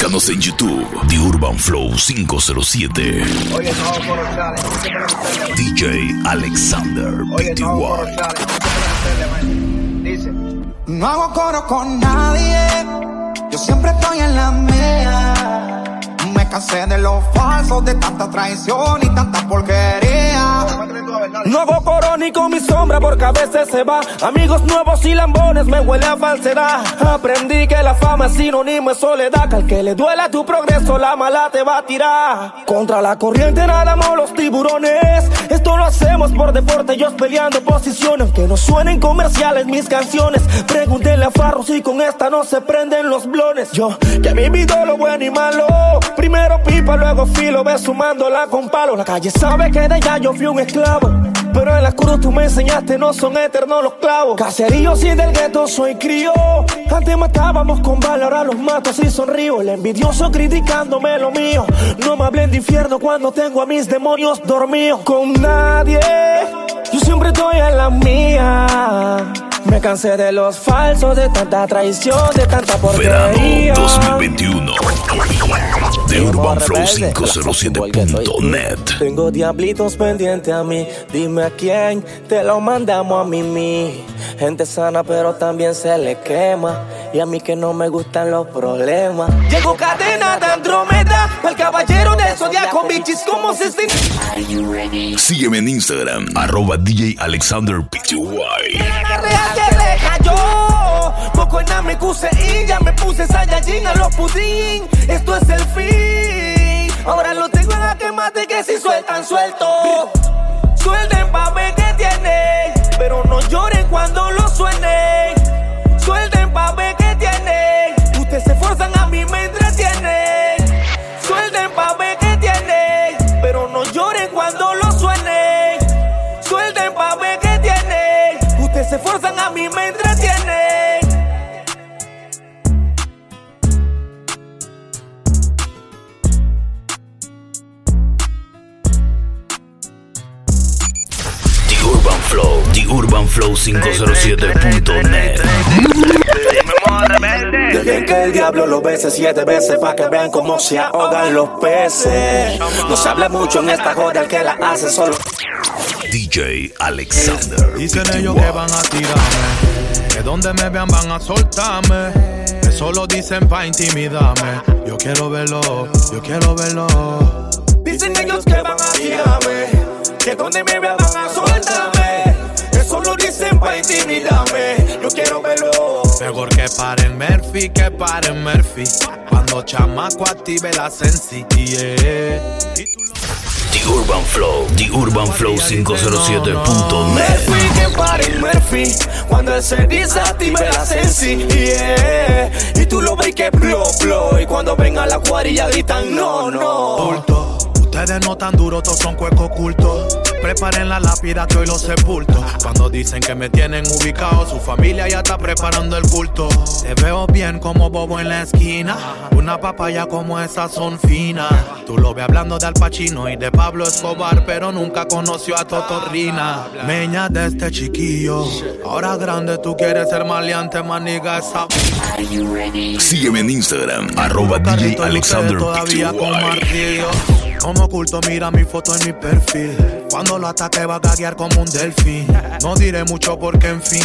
Búscanos en YouTube, The Urban Flow 507. Oye, no hago coro challenge. DJ Alexander Oye, no. Dice. No hago coro con nadie, yo siempre estoy en la mía. Me cansé de los falsos, de tanta traición y tanta porquería. No hago coro ni con mi sombra porque a veces se va. Amigos nuevos y lambones me huele a falsedad. Aprendí que la fama es sinónimo de soledad. Que al que le duela tu progreso, la mala te va a tirar. Contra la corriente nadamos los tiburones. Esto lo hacemos por deporte, ellos peleando posiciones. Aunque no suenen comerciales mis canciones. Pregúntenle a Farro si con esta no se prenden los blones. Yo que he vivido lo bueno y malo. Primero pipa, luego filo, ve sumándola con palo. La calle sabe que de ella yo fui un esclavo. Pero en la cruz tú me enseñaste, no son eternos los clavos. Caserío sin del gueto soy crío. Antes matábamos con bala, ahora los mato así sonrío. El envidioso criticándome lo mío. No me hablen de infierno cuando tengo a mis demonios dormidos. Con nadie, yo siempre estoy en la mía. Me cansé de los falsos, de tanta traición, de tanta Verano porquería. 2021. The Urban Flow 507.net. Tengo diablitos pendientes a mí. Dime a quién te lo mandamos a mí. Gente sana, pero también se le quema. Y a mí que no me gustan los problemas. Llegó cadena de Andrómeda. El caballero del zodiaco, bichis como se Sígueme en Instagram, arroba DJ Alexander PTY. En nada me cuse y ya me puse Saiyajin a los pudín. Esto es el fin. Ahora lo tengo en la que mate que si sueltan, suelto. Suelten pa' ver que tienen, pero no lloren Flow, The Urban Flow 507.net. Dejen que el diablo lo bese siete veces para que vean cómo se ahogan los peces. No se habla mucho en esta joda, el que la hace solo. DJ Alexander Dicen ellos que van a tirarme, que donde me vean van a soltarme. Eso lo dicen pa' intimidarme. Yo quiero verlo, yo quiero verlo. Dicen ellos que van a tirarme, que donde me vean van a soltarme. Yo quiero verlo. Mejor que paren Murphy, que paren Murphy. Cuando chamaco active la sensi. yeah. The Urban Flow, The Urban Flow 507.net. Murphy, que paren Murphy. Cuando él se desactive la sensi. yeah. Y tú lo ves que plo, plo. Y cuando venga la cuadrilla gritan no, no. Bulto. Ustedes no tan duros, todos son cuecos ocultos. Preparen la lápida que hoy los sepulto. Cuando dicen que me tienen ubicado, su familia ya está preparando el culto. Te veo bien como bobo en la esquina. Una papaya como esas son finas. Tú lo ves hablando de Al Pacino y de Pablo Escobar, pero nunca conoció a Totorrina. Meña de este chiquillo. Ahora grande, tú quieres ser maleante, maniga esa. Sígueme en Instagram, arroba DJ Alexander ustedes todavía con PTY. martillo. Como oculto, mira mi foto en mi perfil. Cuando lo ataque va a gaguear como un delfín. No diré mucho porque, en fin,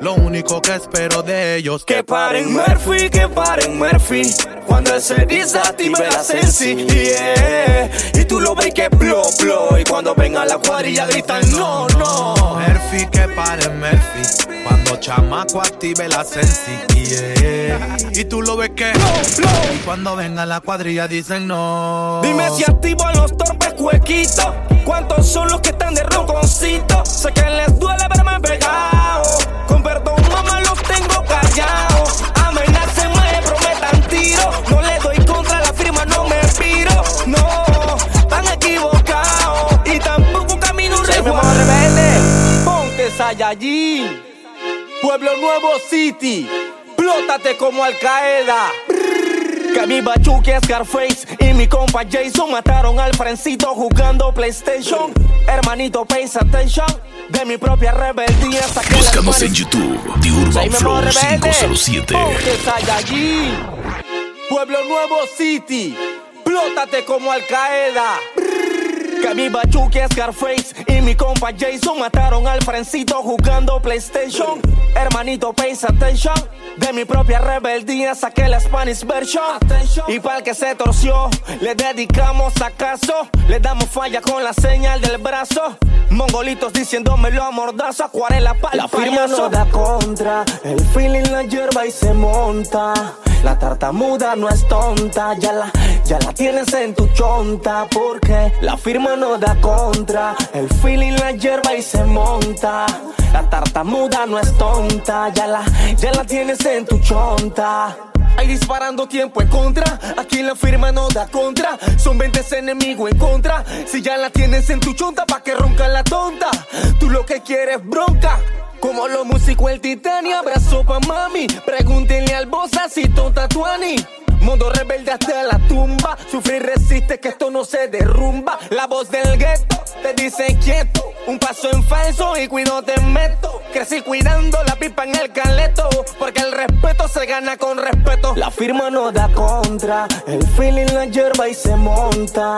lo único que espero de ellos Que paren Murphy, que paren Murphy. Cuando él se desactive la sensi, yeah. Y tú lo ves que plo, plo. Y cuando venga la cuadrilla gritan no, no. Murphy, que pare Murphy. Cuando chamaco active la sensi, yeah. Y tú lo ves que. Y cuando venga la cuadrilla dicen no. Dime si activo a los torpes cuequitos. ¿Cuántos son los que están de ronconcito? Sé que les duele verme pegado. Saiyajin. Pueblo Nuevo City. Plótate como Al Qaeda. Que mi Bachuque, Scarface y mi compa Jason mataron al Frencito jugando PlayStation. Hermanito, pays attention. De mi propia rebeldía saqué Búscanos en. YouTube, The Urban Flow Memo Rebelde. 507. Ponte Saiyajin. Pueblo Nuevo City, plótate como Al Qaeda. Que mi bachuque Scarface y mi compa Jason mataron al frencito jugando PlayStation. Hermanito, pays attention. De mi propia rebeldía saqué la Spanish version. Y para el que se torció, le dedicamos acaso. Le damos falla con la señal del brazo. Mongolitos diciéndomelo a mordazo, acuarela para La firma no da contra, el feeling la hierba y se monta. La tartamuda no es tonta, ya la, ya la tienes en tu chonta. Porque la firma no da contra, el feeling la hierba y se monta. La tartamuda no es tonta, ya la, ya la tienes en tu chonta. Ahí disparando tiempo en contra. Aquí la firma no da contra. Son 20 enemigos en contra. Si ya la tienes en tu chonta, pa' que ronca la tonta. Tú lo que quieres bronca. Como los músicos el titanio, abrazo pa' mami. Pregúntenle al bossa si tonta tuani. Mundo rebelde hasta la tumba. Sufrir resiste que esto no se derrumba. La voz del gueto te dice quieto. Un paso en falso y cuido te meto. Crecí cuidando la pipa en el caleto. Porque el respeto se gana con respeto. La firma no da contra, el feeling la hierba y se monta.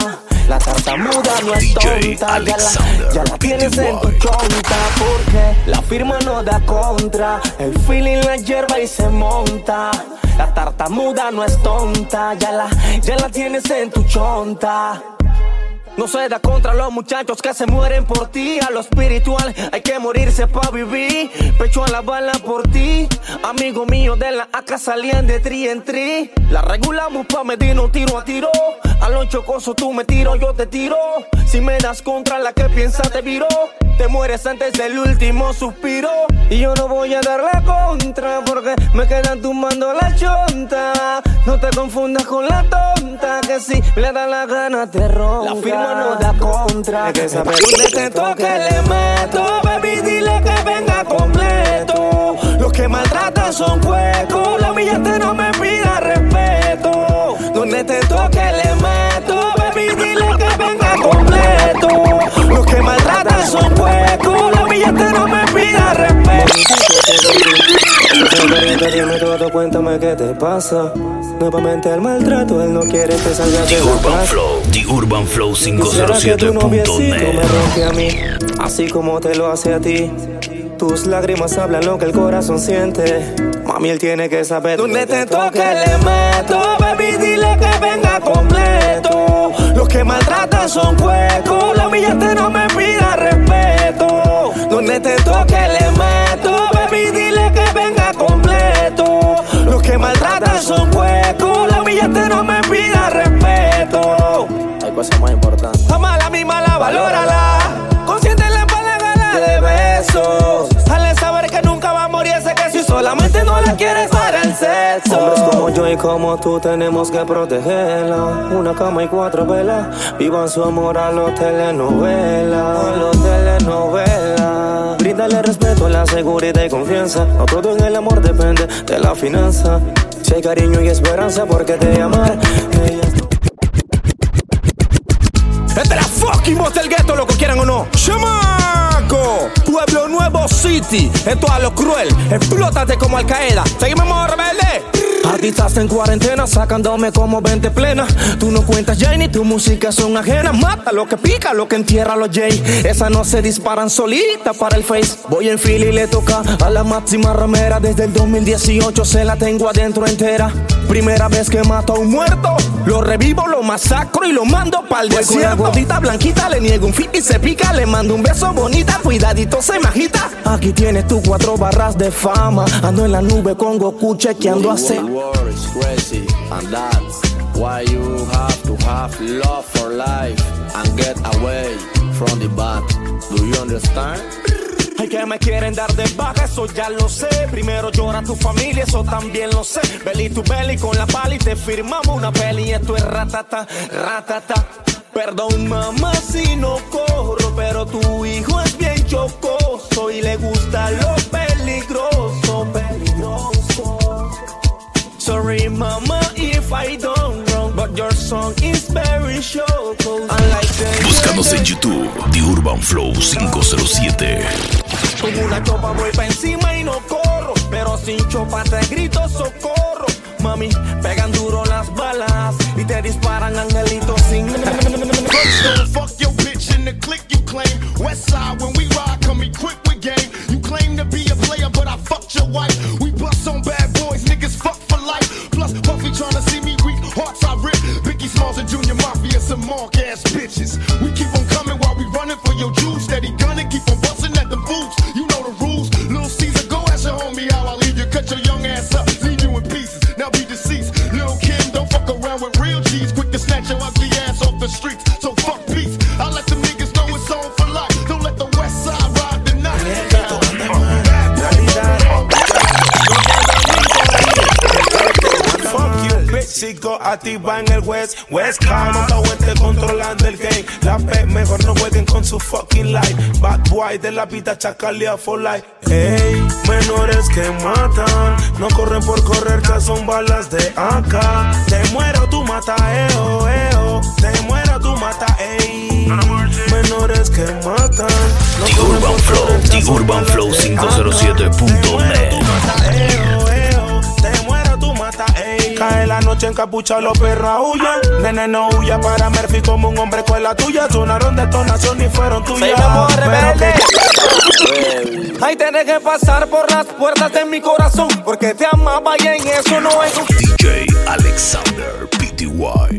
La tartamuda no es DJ tonta, ya la, ya la tienes en tu chonta. Porque la firma no da contra, el feeling la hierba y se monta. La tartamuda no es tonta, ya la, ya la tienes en tu chonta. No se da contra los muchachos que se mueren por ti. A lo espiritual hay que morirse para vivir. Pecho a la bala por ti. Amigo mío de la AK salían de tri en tri. La regulamos pa' medir un tiro a tiro. A lo chocoso tú me tiro, yo te tiro. Si me das contra la que piensa te viro. Te mueres antes del último suspiro. Y yo no voy a dar la contra porque me quedan tumbando la chonta. No te confundas con la tonta que si le da la gana te ronca. No da contra, que Donde te toque le meto, baby, dile que venga completo. Los que maltratan son huecos, la humillante no me pida respeto. Donde te toque le meto, baby, dile que venga completo. Los que maltratan son huecos, la humillante no me pida respeto. Dime todo, cuéntame qué te pasa. Nuevamente el maltrato, él no quiere que salgas The de la Urban casa. Flow, The Urban Flow Quisiera que tu noviecito me 507.net. ronque a mí, así como te lo hace a ti. Tus lágrimas hablan lo que el corazón siente. Mami, él tiene que saber Donde te toque le meto, baby, dile que venga completo. Los que maltratan son huecos, la humillante no me pida respeto. Donde te toque le meto, baby, completo. Los que maltratan son huecos, la humillante no me pida respeto. Hay cosas más importantes. Amala mi mala, valórala. Para la de besos. Hazle saber que nunca va a morir ese que si solamente no la quieres para el sexo. Hombres como yo y como tú tenemos que protegerla. Una cama y cuatro velas. Vivan su amor a los telenovelas. A los telenovelas. Bríndale respeto, la seguridad y confianza. No todo en el amor depende de la finanza. Si hay cariño y esperanza, porque te amar. Ella es Esta es la fucking voz del gueto, lo que quieran o no. ¡Chamaco! Pueblo Nuevo City. Esto a lo cruel. Explótate como Al Qaeda. Seguimos rebelde. Artistas en cuarentena sacándome como 20 plena. Tú no cuentas ya y ni tu música son ajenas. Mata lo que pica, lo que entierra los Jay. Esas no se disparan solitas para el face. Voy en fila y le toca a la máxima ramera. Desde el 2018 se la tengo adentro entera. Primera vez que mato a un muerto. Lo revivo, lo masacro y lo mando pa'l Voy con la desierto. Gordita blanquita, le niego un fit y se pica. Le mando un beso bonita, cuidadito se Aquí tienes tus cuatro barras de fama. Ando en la nube con Goku chequeando a C. why you have to have love for life and get away from the bad. Do you understand? Ay, que me quieren dar de baja, eso ya lo sé. Primero llora tu familia, eso también lo sé. Belly to belly con la pala y te firmamos una peli. Esto es ratata, ratata. Perdón, mamá, si no corro, pero tu hijo es chocoso y le gusta lo peligroso, peligroso. Sorry, mama, if I don't wrong, but your song is very choco. Unlike the Búscanos en YouTube, The Urban Flow 507. Con una chopa voy pa' encima y no corro. Pero sin chopa te grito socorro. Mami, pegan duro las disparan angelitos sin. Fuck your bitch in the click you claim. West side when we ride, come equipped with game. You claim to be a player, but I fucked your wife. We bust on bad boys, niggas fuck for life. Plus Puffy tryna see me weak, hearts I rip. Biggie Smalls and Junior Mafia, some mark ass bitches. We keep on activa en el West, West Coast, montado este controlando el game. La P mejor no jueguen con su fucking life. Bad boy de la vida chacalea for life. Ey, menores que matan, no corren por correr, ya son balas de acá. Te muero, tú mata, eo, eo. Te muero, tú mata, ey. Menores que matan, no The Urban Flow, The Urban Flow de 507.net. Cae la noche en capucha, los perros huyan. Nene, no huya para Murphy como un hombre con la tuya. Sonaron detonación y fueron tuyas. Ay, tenés que pasar por las puertas de mi corazón. Porque te amaba y en eso no es. DJ Alexander PTY.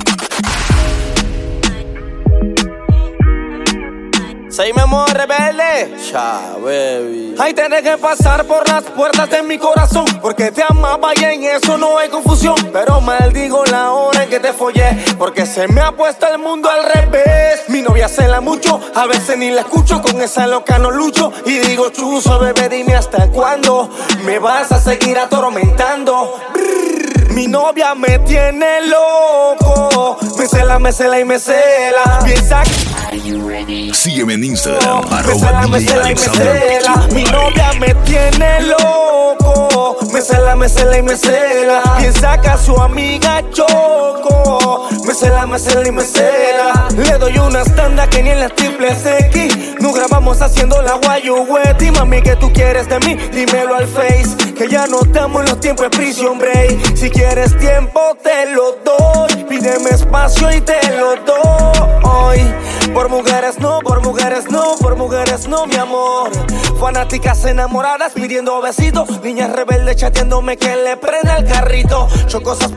Mi amor rebelde. Cha, baby. Ay, tenés que pasar por las puertas de mi corazón. Porque te amaba y en eso no hay confusión. Pero maldigo la hora en que te follé. Porque se me ha puesto el mundo al revés. Mi novia cela mucho, a veces ni la escucho. Con esa loca no lucho. Y digo, chuzo, bebé, dime hasta cuándo me vas a seguir atormentando. Brrr, Mi novia me tiene loco. Me cela, me cela y me cela. Piensa que Sígueme en Instagram, arroba me DJ cela me cela. Mi novia me tiene loco. Me cela, me cela y me cela. Piensa que a su amiga choco. Me cela, me cela y me cela. Le doy una tanda que ni en las triples X. Nos grabamos haciendo la guayueti. Mami, que tú quieres de mí? Dímelo al face. Que ya no estamos en los tiempos de prison break. Si quieres tiempo, te lo doy. Pídeme espacio y te lo doy. Por mujeres no, por mujeres no, por mujeres no, mi amor. Fanáticas enamoradas pidiendo besitos. Niñas rebeldes chateándome que le prenda el carrito. Chocosas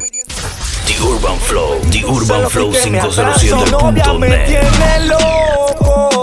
The Urban Flow, The Urban Flow que me 507.net. tiene loco.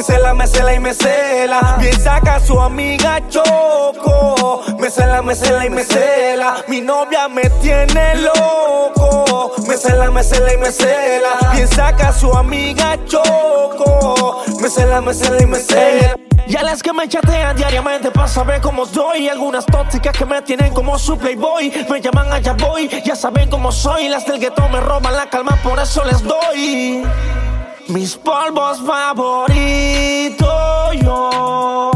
Me cela, me cela y me cela. Piensa que a su amiga choco. Me cela, me cela y me cela. Mi novia me tiene loco. Me cela, me cela y me cela. Piensa que a su amiga choco. Me cela, me cela y me cela. Y a las que me chatean diariamente para saber cómo estoy. Algunas tóxicas que me tienen como su playboy. Me llaman allá voy, ya saben cómo soy. Las del gueto me roban la calma, por eso les doy. Mis polvos favoritos yo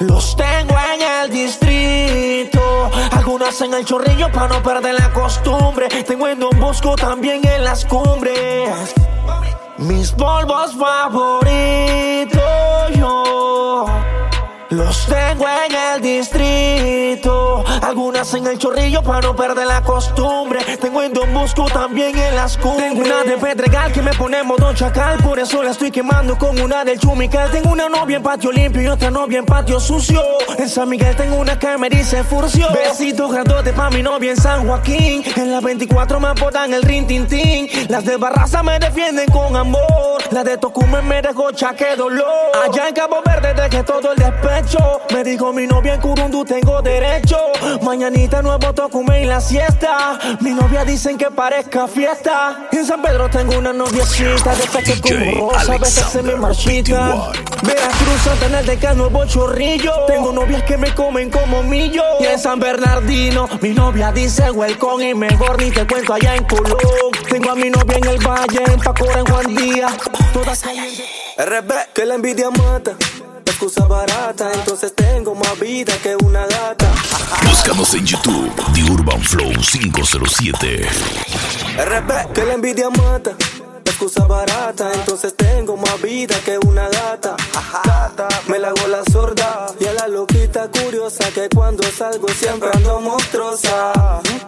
los tengo en el distrito. Algunas en el chorrillo para no perder la costumbre. Tengo en Don Bosco también en las cumbres. Mis polvos favoritos yo los tengo en el distrito. Algunas en el chorrillo para no perder la costumbre. Tengo en Don Bosco también en las cumbres. Tengo una de Pedregal que me pone modo chacal. Por eso la estoy quemando con una del Chumical. Tengo una novia en patio limpio y otra novia en patio sucio. En San Miguel tengo una que me dice furcio. Besitos grandote pa' mi novia en San Joaquín. En las 24 me apodan el rin tin tin. Las de Barraza me defienden con amor. Las de Tocumen me dejó chaque dolor. Allá en Cabo Verde dejé todo el despecho. Me dijo mi novia en Curundú tengo derecho. Mañanita nuevo Tocumen y la siesta. Mi novia dicen que parezca fiesta. En San Pedro tengo una noviecita de DJ como rosa a veces se me marchita. Veracruz, Santana de Ca, Nuevo Chorrillo. Tengo novias que me comen como millo. Y en San Bernardino, mi novia dice welcome y mejor ni te cuento allá en Colón. Tengo a mi novia en el Valle, en Pacora, en Juan Díaz. Todas calientes. RB, que la envidia mata. La excusa barata, entonces tengo más vida que una gata. Búscanos en YouTube, The Urban Flow 507. RB, que la envidia mata. La excusa barata, entonces tengo más vida que una gata. Me la hago la sorda y a la curiosa que cuando salgo siempre ando monstruosa.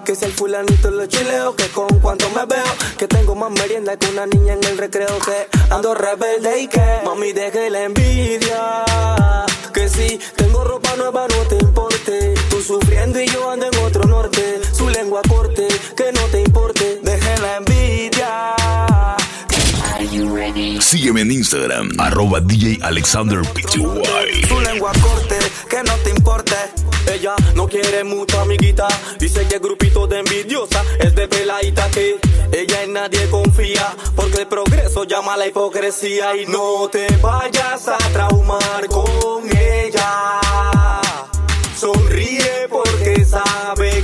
Que si el fulanito lo chileo, que con cuanto me veo, Que tengo más merienda que una niña en el recreo que ando rebelde y que mami deje la envidia. Que si tengo ropa nueva no te importe. Tú sufriendo y yo ando en otro norte. Su lengua corte, que no te importe. Deje la envidia. Sígueme en Instagram, arroba DJ Alexander Pty. Su lengua corte, que no te importe. Ella no quiere mucho amiguita. Dice que grupito de envidiosa es de peladita que ella en nadie confía. Porque el progreso llama a la hipocresía. Y no te vayas a traumar con ella. Sonríe porque sabe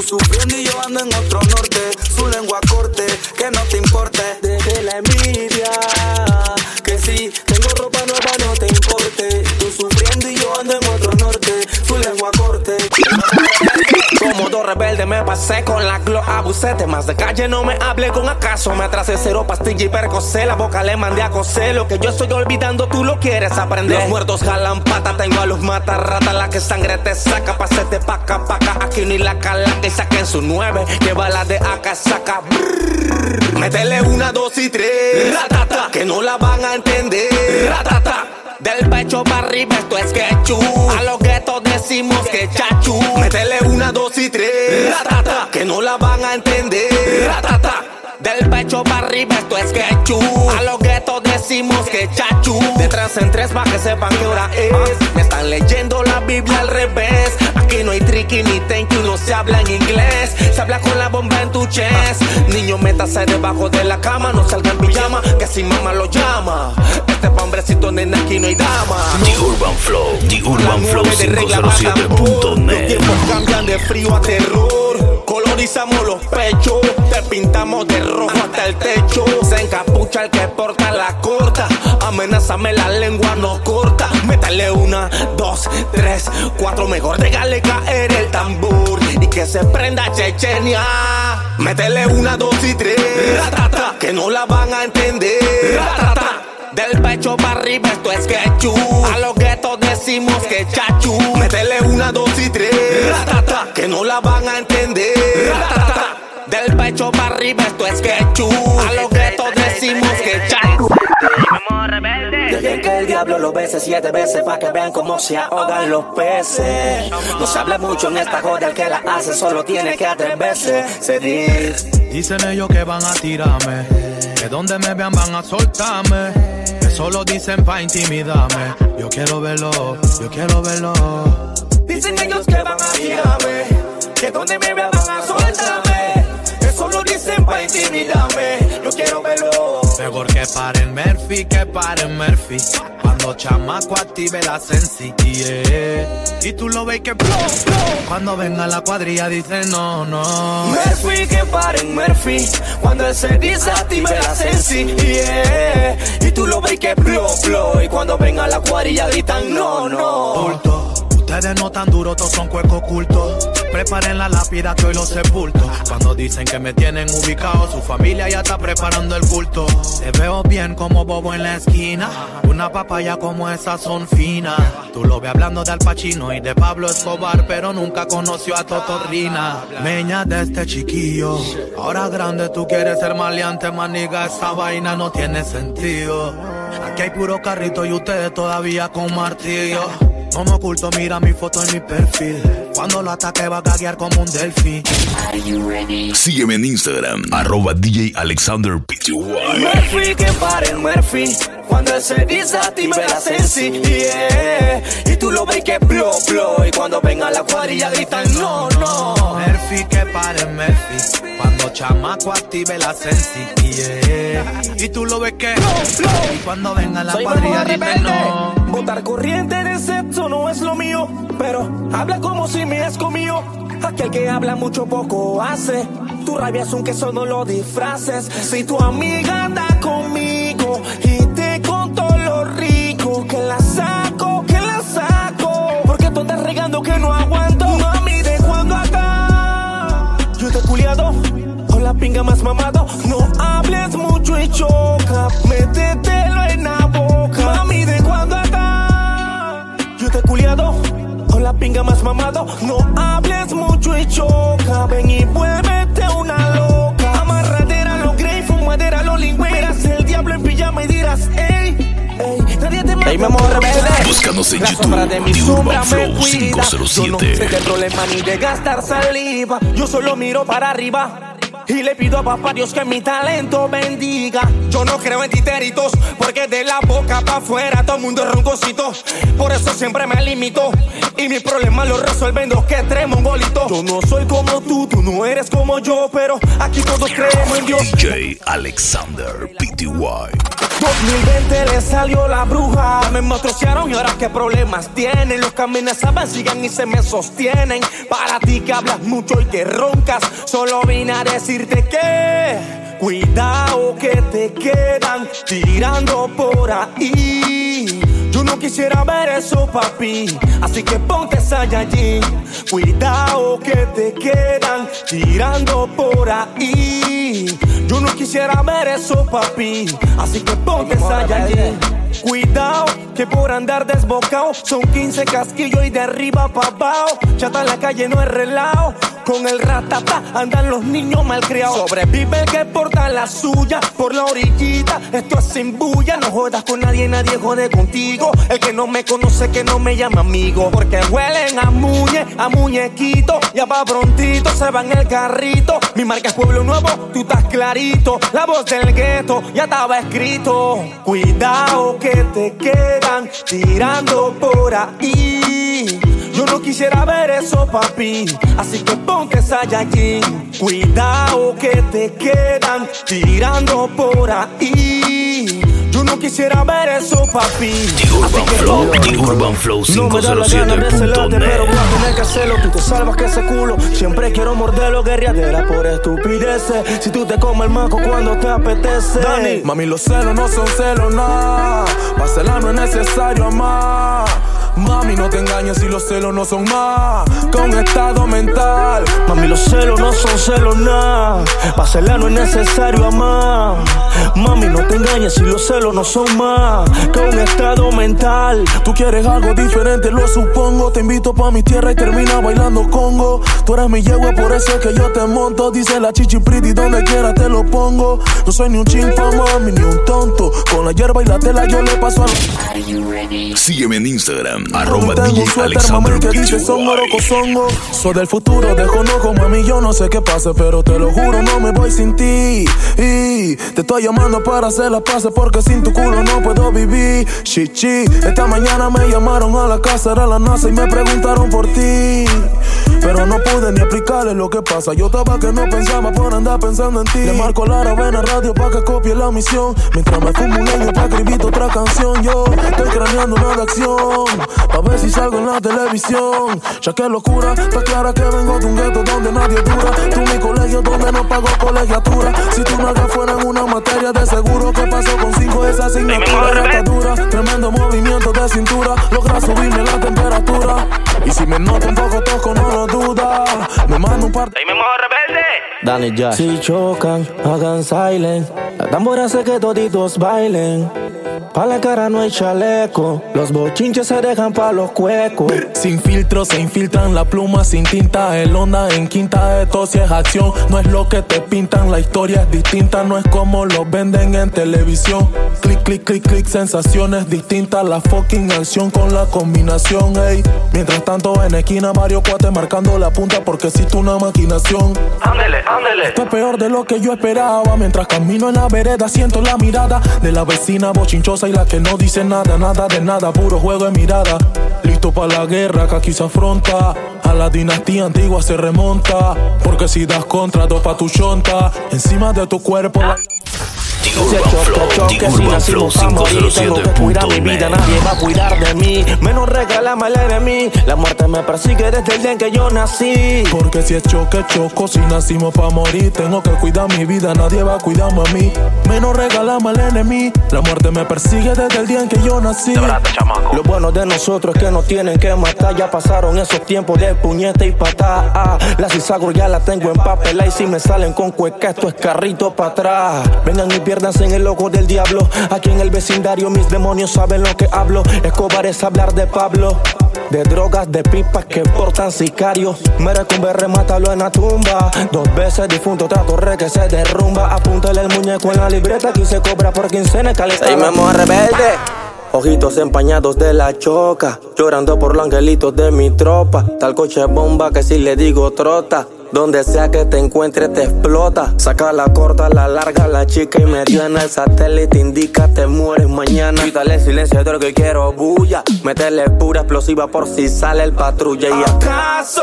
Tú sufriendo y yo ando en otro norte. Su lengua corte, que no te importe. Deje la. Rebelde me pasé con la glo abusé Más de calle no me hable con acaso. Me atrasé cero pastilla y percocé La boca le mandé a coser. Lo que yo estoy olvidando tú lo quieres aprender. Los muertos jalan pata Tengo a los matarratas. La que sangre te saca Pasete paca paca. Aquí ni la cala que saquen su nueve. Que bala de acá saca. Brrr. Métele una, dos y tres. Ratata Que no la van a entender. Ratata del pecho para arriba esto es quechú A los guetos decimos que chachu. Métele una, dos y tres. Ratata Que no la van a entender. Ratata del pecho para arriba esto es quechú A los guetos decimos que chachu. Detrás en tres para que sepan qué hora es. Me están leyendo la Biblia al revés. Aquí no hay tricky ni thank you No se habla en inglés. Se habla con la bomba en tu chest. Niño métase debajo de la cama No salga en pijama Que si mamá lo llama. Este pa' hombrecito nena aquí no hay dama. The Urban Flow, The Urban Flow Los 507.net. tiempos cambian de frío a terror. Colorizamos los pechos, te pintamos de rojo hasta el techo. Se encapucha el que porta la corta. Amenázame la lengua no corta. Métale una, dos, tres, cuatro. Mejor regale caer el tambor y que se prenda Chechenia. Métele una, dos y tres. Ratata, que no la van a entender. Del pecho para arriba esto es quechú A los guetos decimos que chachu. Métele una, dos y tres. Ratata, que no la van a entender. Del pecho para arriba esto es quechú A los guetos decimos que chachu Dejen que el diablo lo bese siete veces para que vean cómo se ahogan los peces. No se habla mucho en esta joda, el que la hace solo tiene que atreverse. Se dice. Dicen ellos que van a tirarme, que donde me vean van a soltarme, que solo dicen pa' intimidarme. Yo quiero verlo, yo quiero verlo. Dicen ellos que van a tirarme, que donde me vean van a soltarme. Eso lo dicen pa' intimidarme. Mejor que paren Murphy, que paren Murphy. Cuando chamaco active la sensi, yeah. Y tú lo ves que blow, blow. Cuando venga la cuadrilla dice no, no. Murphy, que paren Murphy. Cuando él se dice active la sensi, yeah. Y tú lo ves que blow, blow. Y cuando venga la cuadrilla gritan no, no. Bulto. Ustedes no tan duros, todos son cuerpos ocultos. Preparen la lápida que hoy los sepulto. Cuando dicen que me tienen ubicado, su familia ya está preparando el culto. Te veo bien como bobo en la esquina. Una papaya como esa son finas. Tú lo ves hablando de Al Pacino y de Pablo Escobar, pero nunca conoció a Totorrina. Meña de este chiquillo. Ahora grande tú quieres ser maleante, maniga. Esa vaina no tiene sentido. Aquí hay puro carrito y ustedes todavía con martillo. No me oculto, mira mi foto en mi perfil. Cuando lo ataque va a gaguear como un delfín. Sígueme en Instagram, arroba DJ Alexander Pty. Murphy, que paren Murphy. Cuando él se dice active la sensi, yeah. Y tú lo ves que blow, blow. Y cuando venga la cuadrilla gritan no, no. Murphy, que pare Murphy. Cuando chamaco active la sensi, yeah. Y tú lo ves que Y cuando venga la Soy cuadrilla rebelde. no. Botar corriente de sexo no es lo mío, pero habla como si me es conmigo. Aquel que habla mucho poco hace. Tu rabia es un queso, no lo disfraces. Si tu amiga anda Que no aguanto. Mami, de cuando acá yo te culiado. Con la pinga más mamado. No hables mucho y choca, métetelo en la boca. Mami, ¿de cuándo acá? Yo te culiado con la pinga más mamado. No hables mucho y choca, ven y vuélvete amor rebelde. Búscanos en La YouTube, de mi sombra Urban me Flow cuida. Yo no sé de 507. problema ni de gastar saliva. Yo solo miro para arriba. Y le pido a papá Dios que mi talento bendiga. Yo no creo en titeritos, porque de la boca para afuera todo el mundo es roncosito. Por eso siempre me limito. Y mi problema lo resuelven dos que tres mongolitos. Yo no soy como tú, tú no eres como yo, pero aquí todos creemos en Dios. DJ Alexander PTY. 2020 le salió la bruja. Me motrocearon y ahora qué problemas tienen. Los que amenazaban sigan y se me sostienen. Para ti que hablas mucho y que roncas, solo vine a decirte que. Cuidado que te quedan tirando por ahí. Yo no quisiera ver eso, papi. Así que ponte allí. Cuidado que te quedan tirando por ahí. Quisiera ver eso, papi. Así que ponte allí. Cuidado que por andar desbocado son 15 casquillos y de arriba para abajo. Chata en la calle no es relajo. Con el ratata andan los niños malcriados. Sobrevive el que porta la suya por la orillita. Esto es sin bulla. No jodas con nadie, nadie jode contigo. El que no me conoce, que no me llama amigo. Porque huelen a muñe, a muñequito. Ya va prontito, se va en el carrito. Mi marca es Pueblo Nuevo, tú estás clarito. La voz del gueto ya estaba escrito. Cuidado que te quedan tirando por ahí. Yo no quisiera ver eso, papi. Así que ponte allí. Cuidado que te quedan tirando por ahí. No quisiera ver eso, papi. The Urban Flow, The Urban Flow No me da la gana de celarte, pero voy a 507.net. tener que hacerlo. Tú te salvas que ese culo. Siempre quiero morderlo, guerriadera por estupideces. Si tú te comes el maco cuando te apetece. Dani, mami, los celos no son celos, nada. Para celar no es necesario amar. Mami, no te engañes si los celos no son más que un estado mental. Mami, los celos no son celos nada. Para celar no es necesario amar. Mami, no te engañes si los celos no son más que un estado mental. Tú quieres algo diferente, lo supongo. Te invito pa' mi tierra y termina bailando congo. Tú eres mi yegua, por eso es que yo te monto. Dice la chichi pretty, donde quiera te lo pongo. No soy ni un chimpa, mami, ni un tonto. Con la hierba y la tela yo le paso al. Sígueme en Instagram, arroba DJ Alexander mami, que dice son songo. Soy del futuro, desconozco, mami, yo no sé qué pase, pero te lo juro, no me voy sin ti. Y te estoy llamando para hacer las paces, porque sin tu culo no puedo vivir. Chichi, esta mañana me llamaron a la casa de la NASA y me preguntaron por ti. Pero no pude ni explicarles lo que pasa. Yo estaba que no pensaba por andar pensando en ti. Le marco la ravena radio para que copie la misión. Mientras me fumo un año para escribir otra canción. Yo estoy craneando una de acción. Pa' ver si salgo en la televisión. Ya que locura, está clara que vengo de un gueto donde nadie dura. Tú mi colegio donde no pago colegiatura. Si tú no fuera en una materia de seguro, ¿qué pasó con cinco esa asignatura? Está dura. Tremendo movimiento de cintura. Logra subirme la temperatura. Y si me noto un poco tosco, no lo. Me mando un par de. Danny Jack. Si chocan, hagan silent. La tambora hace que toditos bailen. Pa' la cara no hay chaleco. Los bochinches se dejan pa' los cuecos. Sin filtro se infiltran la pluma sin tinta. El onda en quinta, esto si es acción. No es lo que te pintan, la historia es distinta. No es como lo venden en televisión. Clic, clic, clic, clic, sensaciones distintas. La fucking acción con la combinación, ey. Mientras tanto, en esquina, varios cuates marcando la punta porque existe una Ándele, ándele. Esto es peor de lo que yo esperaba. Mientras camino en la vereda, siento la mirada de la vecina bochinchosa y la que no dice nada, nada de nada, puro juego de mirada. Listo para la guerra que aquí se afronta. A la dinastía antigua se remonta. Porque si das contra, dos pa' tu chonta. Encima de tu cuerpo. la- Urban choque, choque, si nacimos pa' morir, tengo que cuidar mi vida, 507.net. nadie va a cuidar de mí. Menos regálame el enemigo. La muerte me persigue desde el día en que yo nací. Porque si es choque, choco, si nacimos pa' morir, tengo que cuidar mi vida, nadie va a cuidarme a mí. Menos regalamos al enemigo, la muerte me persigue desde el día en que yo nací. Lo bueno de nosotros es que nos tienen que matar. Ya pasaron esos tiempos de puñete y patá. Ah, la cizago ya la tengo en papel. Y si me salen con cueca, esto es carrito para atrás. Vengan y piérdanse en el ojo del diablo. Aquí en el vecindario mis demonios saben lo que hablo. Escobar es hablar de Pablo. De drogas, de pipas que portan sicarios. Merecumbe, remátalo en la tumba. Dos veces difunto, trato re que se derrumba. Apúntale el muñeco en la libreta. Aquí se cobra por quincena. Ahí me rebelde. Ojitos empañados de la choca, llorando por los angelitos de mi tropa. Tal coche bomba que si le digo trota. Donde sea que te encuentres te explota. Saca la corta, la larga, la chica y mediana. El satélite indica te mueres mañana. Quítale silencio de lo que quiero bulla. Métele pura explosiva por si sale el patrulla. ¿Y acaso?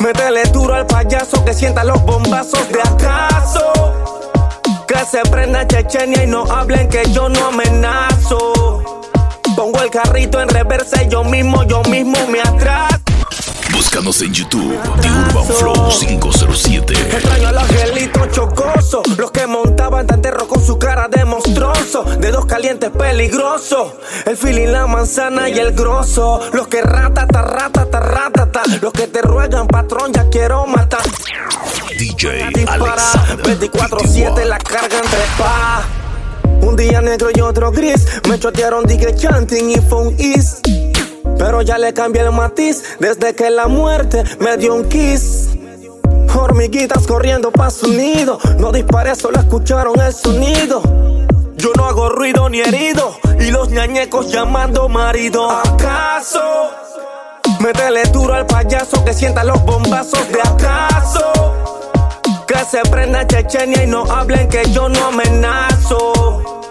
Métele duro al payaso que sienta los bombazos de acaso. Que se prenda Chechenia y no hablen que yo no amenazo. Pongo el carrito en reversa y yo mismo, yo mismo me atraso. Búscanos en YouTube, The Urban Flow 507. Extraño al angelito chocoso, los que montaban tan terror con su cara de monstruoso, dedos calientes peligrosos, el feeling, la manzana y el grosso, los que ratata, ratata, ratata, los que te ruegan patrón, ya quiero matar. DJ Dispara, Alexander 24-7 la cargan trepa. Un día negro y otro gris, me chotearon dije chanting y phone is. Pero ya le cambié el matiz desde que la muerte me dio un kiss. Hormiguitas corriendo pa' su nido. No disparé, solo escucharon el sonido. Yo no hago ruido ni herido. Y los ñañecos llamando marido. ¿Acaso? Métele duro al payaso que sienta los bombazos de acaso. Que se prenda Chechenia y no hablen que yo no amenazo.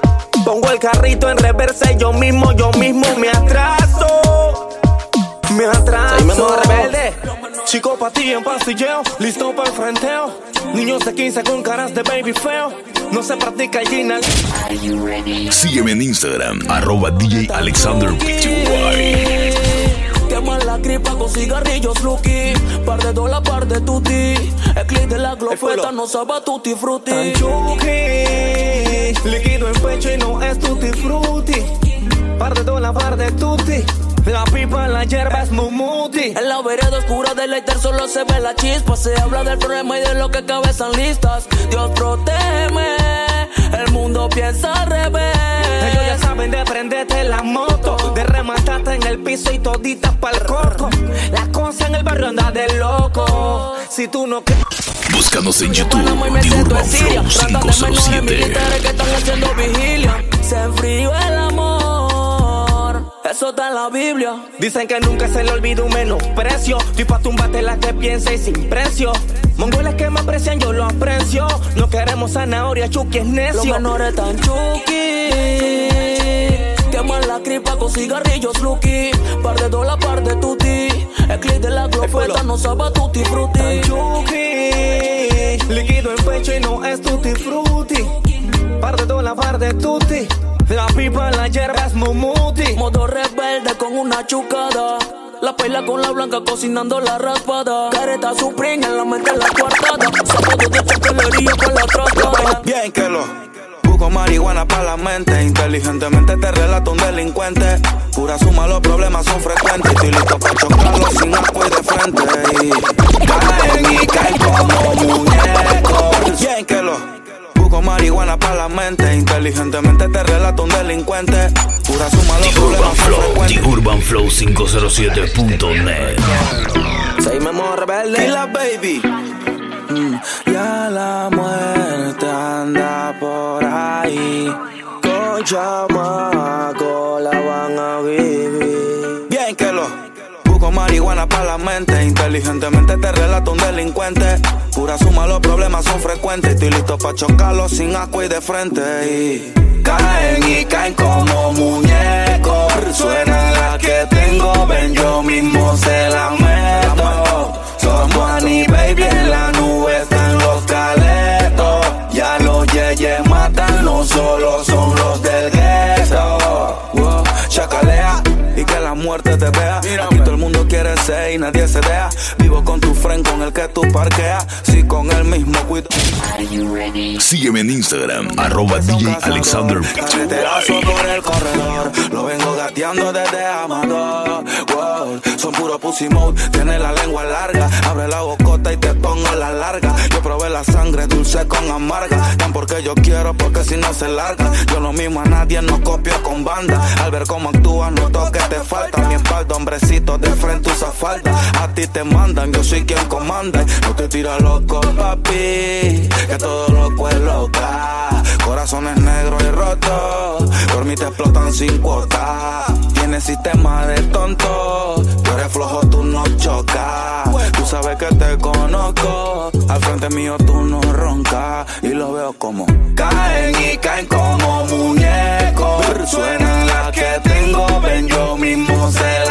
Pongo el carrito en reversa y yo mismo, yo mismo me atraso. Me atraso. rebelde. Chico pa' ti en pastilleo, listo para el frenteo. Niños de 15 con caras de baby feo. No se practica el ginal. Sígueme en Instagram, arroba DJ Alexander PTY. Quema la gripa con cigarrillos Lucky Par de dólar, par de tutti El clip de la glofeta no sabe a tutti frutti Tan chuki. Líquido en pecho y no es tutti frutti. Par de dólar, par de tutti. La pipa en la hierba es mumuti. En la vereda oscura del leiter solo se ve la chispa Se habla del problema y de lo que cabezan listas Dios protégeme El mundo piensa al revés Ellos ya saben de prenderte la moto, de rematarte en el piso y toditas pa'l coco. La cosa en el barrio anda de loco. Si tú no. Búscanos en YouTube, Panamá y me The siento Urban en Siria Flow Tratan de menores 507. militares que están haciendo vigilia Se enfrió el amor Eso está en la Biblia Dicen que nunca se le olvida un menosprecio. Estoy pa' tumbarte la que piensa y sin precio. Mongoles que me aprecian, yo lo aprecio. No queremos zanahoria, chuki es Los necio. menores tan chuki Queman la cripa con cigarrillos Lucky Par de dólar, par de tutti El clip de la glofeta no sabe tutti frutti Tan chuki. Líquido en pecho y no es tutti frutti. Par de dólar, par de tutti. La pipa en la hierba es mumuti. Modo rebelde con una chucada. La pela con la blanca cocinando la raspada. Careta supreme en la mente la cuartada. Zapatos de chocolatería con la trastada. Bien que lo busco marihuana para la mente. Inteligentemente te relato un delincuente. Pura suma, los problemas son frecuentes. Estoy listo para chocarlos sin agua y de frente. Y caen y caen como muñecos. Bien que lo busco marihuana para la mente. Inteligentemente te relato un delincuente. Pura suma, los The Urban Flow, frecuentes. The Urban Flow 507.net. Seguimos rebelde. Dila, baby. Mm, ya la muerte anda por ahí. Con chamaco Marihuana para la mente. Inteligentemente te relato un delincuente. Pura suma, los problemas son frecuentes. Estoy listo para chocarlos sin agua y de frente. Y caen y caen como muñecos. Suena la que tengo, ven, yo mismo se la meto. Somos Ani Baby en la nube, están los caletos. Ya los yeyes matan, no solo son los del gueto. Chacalea y que la muerte te vea. Mira, el mundo quiere ser y nadie se deja. Vivo con tu friend con el que tú parqueas. Si con el mismo cuido. Sígueme en Instagram, arroba DJ Alexander por el corredor, lo vengo gateando desde Amador. Wow, son puro pussy mode, tiene la lengua larga. Abre la bocota y te pongo la larga. Yo probé la sangre dulce con amarga. Tan porque yo quiero, porque si no se larga. Yo no mismo a nadie, no copio con banda. Al ver cómo actúas, noto que te falta. Mi espalda, hombrecito, de frente usa falta. A ti te yo soy quien comanda. No te tira loco, papi. Que todo loco es loca. Corazones negros y rotos. Por mí te explotan sin cuota. Tienes sistema de tonto. Tú eres flojo, tú no chocas. Tú sabes que te conozco. Al frente mío tú no roncas. Y lo veo como caen y caen como muñecos. Suenan las que tengo, ven yo mismo se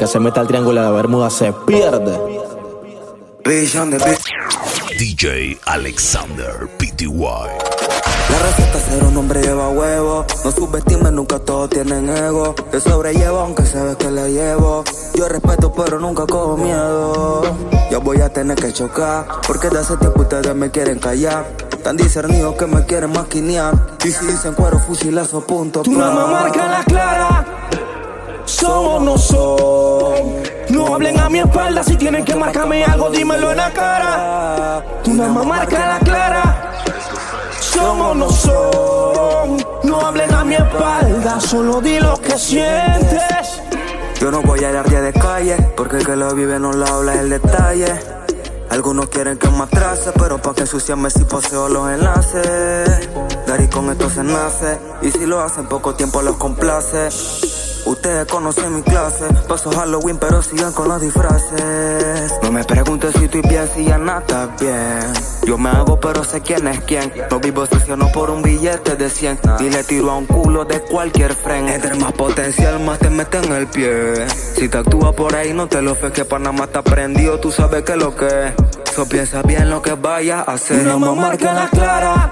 que se meta al triángulo de la Bermuda se pierde. Vision de bitch. DJ Alexander PTY. La receta ser un hombre lleva huevo. No subestimes, nunca todos tienen ego. Te sobrellevo aunque sabes que le llevo. Yo respeto, pero nunca cojo miedo. Yo voy a tener que chocar. Porque de hace tiempo ustedes me quieren callar. Tan discernidos que me quieren maquinear. Y si dicen cuero, fusilazo, punto. Tu mamá marca la clara. Son o no son. No hablen a mi espalda si tienen que marcarme algo, dímelo en la cara. Tu mamá marca la clara. Son o no son. No hablen a mi espalda, solo di lo que sientes. Yo no voy a dar día de calle, porque el que lo vive no lo habla el detalle. Algunos quieren que me atrase, pero pa' que ensuciarme si poseo los enlaces. Gary con esto se nace, y si lo hacen poco tiempo los complace. Ustedes conocen mi clase, paso Halloween pero sigan con los disfraces. No me preguntes si estoy bien, si ya nada está bien. Yo me hago pero sé quién es quién. No vivo no por un billete de 100. Y le tiro a un culo de cualquier friend. Entre más potencial, más te meten en el pie. Si te actúa por ahí, no te lo fe que Panamá está prendido, tú sabes que lo que es. So piensa bien lo que vaya a hacer. Tu mamá marca la clara.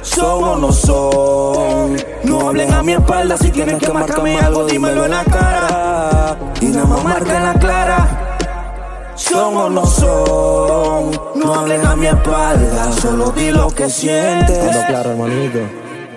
Son o no son. No hablen a mi espalda si tienen que marcarme algo, dímelo en la cara. Y nada más marca la clara. Son o no son. No hablen a mi espalda, solo di lo que sientes. Todo claro, hermanito.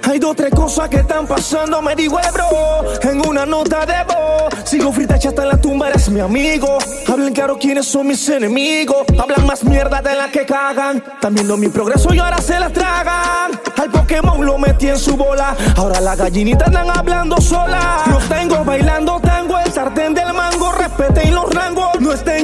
Hay dos, tres cosas que están pasando, me digo, eh, bro. En una nota de voz. Sigo frita hasta en la tumba, eres mi amigo. Hablen claro quiénes son mis enemigos. Hablan más mierda de la que cagan. Están viendo mi progreso y ahora se la tragan. Al Pokémon lo metí en su bola. Ahora las gallinitas andan hablando sola. Los tengo bailando tango, el sartén del mango. Respeten los rangos, no estén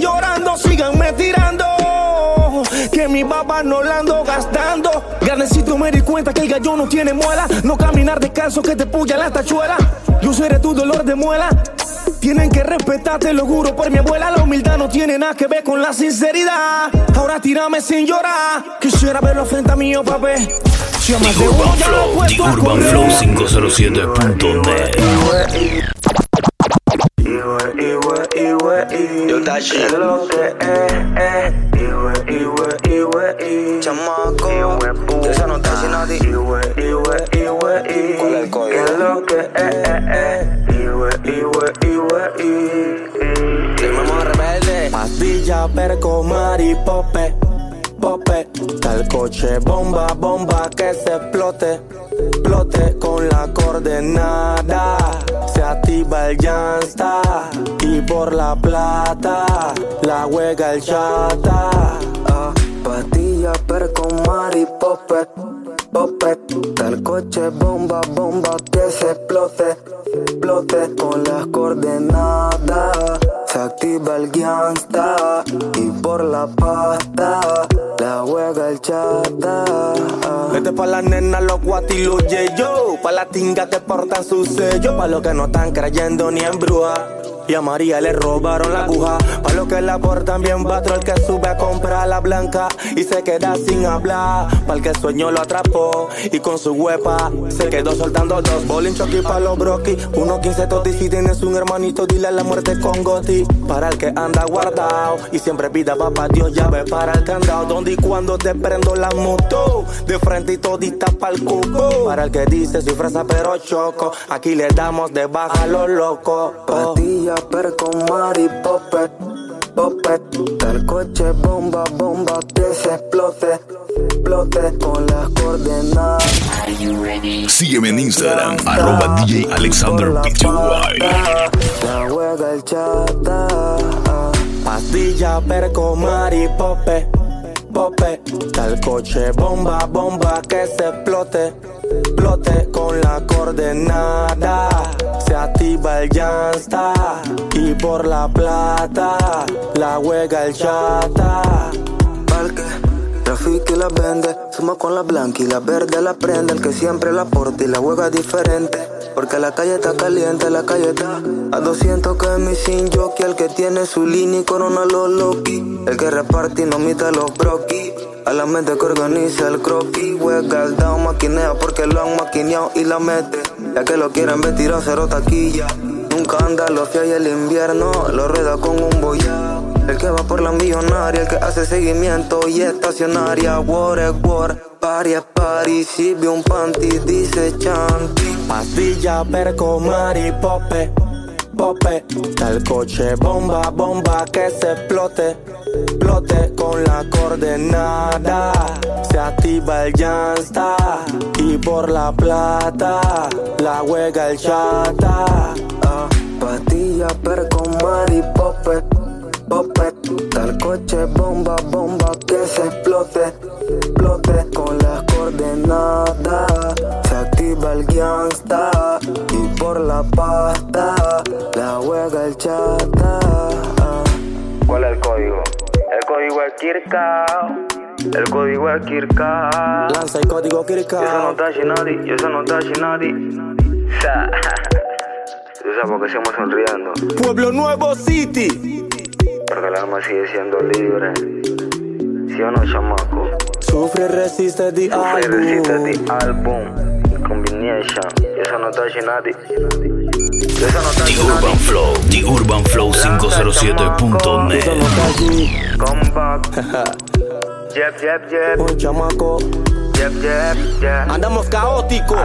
No la ando gastando. Granecito me di cuenta que el gallo no tiene muela. No caminar descalzo que te puya la tachuela. Yo seré tu dolor de muela. Tienen que respetarte, lo juro por mi abuela. La humildad no tiene nada que ver con la sinceridad. Ahora tírame sin llorar. Quisiera verlo frente a mí, oh, papi. Si a The uno Urban he Flow, The Urban. Flow 507.net. Yo Perco, mari, pope, pope. Tal coche, bomba, bomba, que se explote, explote con la coordenada. Se activa el llanta y por la plata la juega el chata. Ah, patilla, perco, mari, popet, popet. Tal coche, bomba, bomba, que se explote, explote con las coordenadas. Activa el gangsta y por la pasta la juega el chata. Vete pa' la nena, los guatiluyes yo. Pa' la tinga te portan su sello. Pa' los que no están creyendo ni en bruja. Y a María le robaron la aguja. Pa' lo que la portan bien batro el que sube a comprar la blanca y se queda sin hablar. Pa' el que sueño lo atrapó y con su huepa se quedó soltando dos. Bolin choqui pa' los broki. Uno quince toti si tienes un hermanito, dile la muerte con goti. Para el que anda guardado y siempre pida papá Dios llave para el candado. Donde y cuando te prendo la moto, de frente y todita pa'l cuco. Para el que dice soy fresa pero choco, aquí le damos de baja a los locos. Patilla, perco, mari, popet, popet. El coche bomba, bomba, que se explote, explote con las coordenadas. Sígueme en Instagram, arroba DJ Alexander PTY. La juega el chata. Pastilla, perco, mari, pope, pope. Tal coche, bomba, bomba, que se explote, explote con la coordenada. Se activa el llanta y por la plata la juega el chata. Rafiki la vende, suma con la blanca y la verde la prende, el que siempre la porta y la juega diferente. Porque la calle está caliente, la calle está a 200 que es mi sin jockey, el que tiene su línea y corona los loki, el que reparte y no mita los broki. A la mente que organiza el croquis, juega el down, maquinea porque lo han maquineado y la mete. Ya que lo quieren ver tirado cero taquilla. Nunca anda los y el invierno lo rueda con un boyao. El que va por la millonaria, el que hace seguimiento y estacionaria. War es war, party es party. Si un panty, dice chanti. Pastilla, perco, mari, pope. Tal coche, bomba, bomba, que se explote, explote con la coordenada. Se activa el llanta y por la plata la juega el chata. Ah, patilla, perco, mari, popet, popet. Tal coche, bomba, bomba, que se explote, explote con las coordenadas. Se activa el gangsta y por la pasta la juega el chata. ¿Cuál es el código? El código es Kirkao. El código es Kirkao. Lanza el código Y eso no Kirka. está Shinadi, y eso no está Shinadi. Sa- Tú sabes por qué seguimos sonriendo. Pueblo Nuevo City. Porque el alma sigue siendo libre. ¿Sí o no, chamaco? Sufre, resiste, di Sufre resiste álbum. the album. Combination. Y eso no está Shinadi. Y eso no está The. Urban Flow, The Urban Flow 507.net. Eso no está. Come back. Jeb, jeb, jeb. Un chamaco. Jeb, jeb, jeb. Andamos caóticos.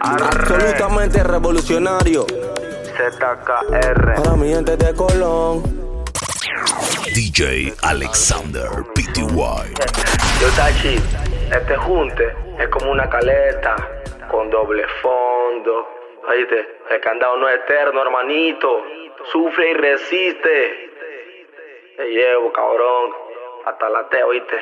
Absolutamente revolucionario. ZKR. Para mi gente de Colón. DJ Alexander PTY. Yo Tachi, este junte es como una caleta con doble fondo. Oíste, el candado no es eterno, hermanito. Sufre y resiste. Te llevo, cabrón. Hasta la te, oíste.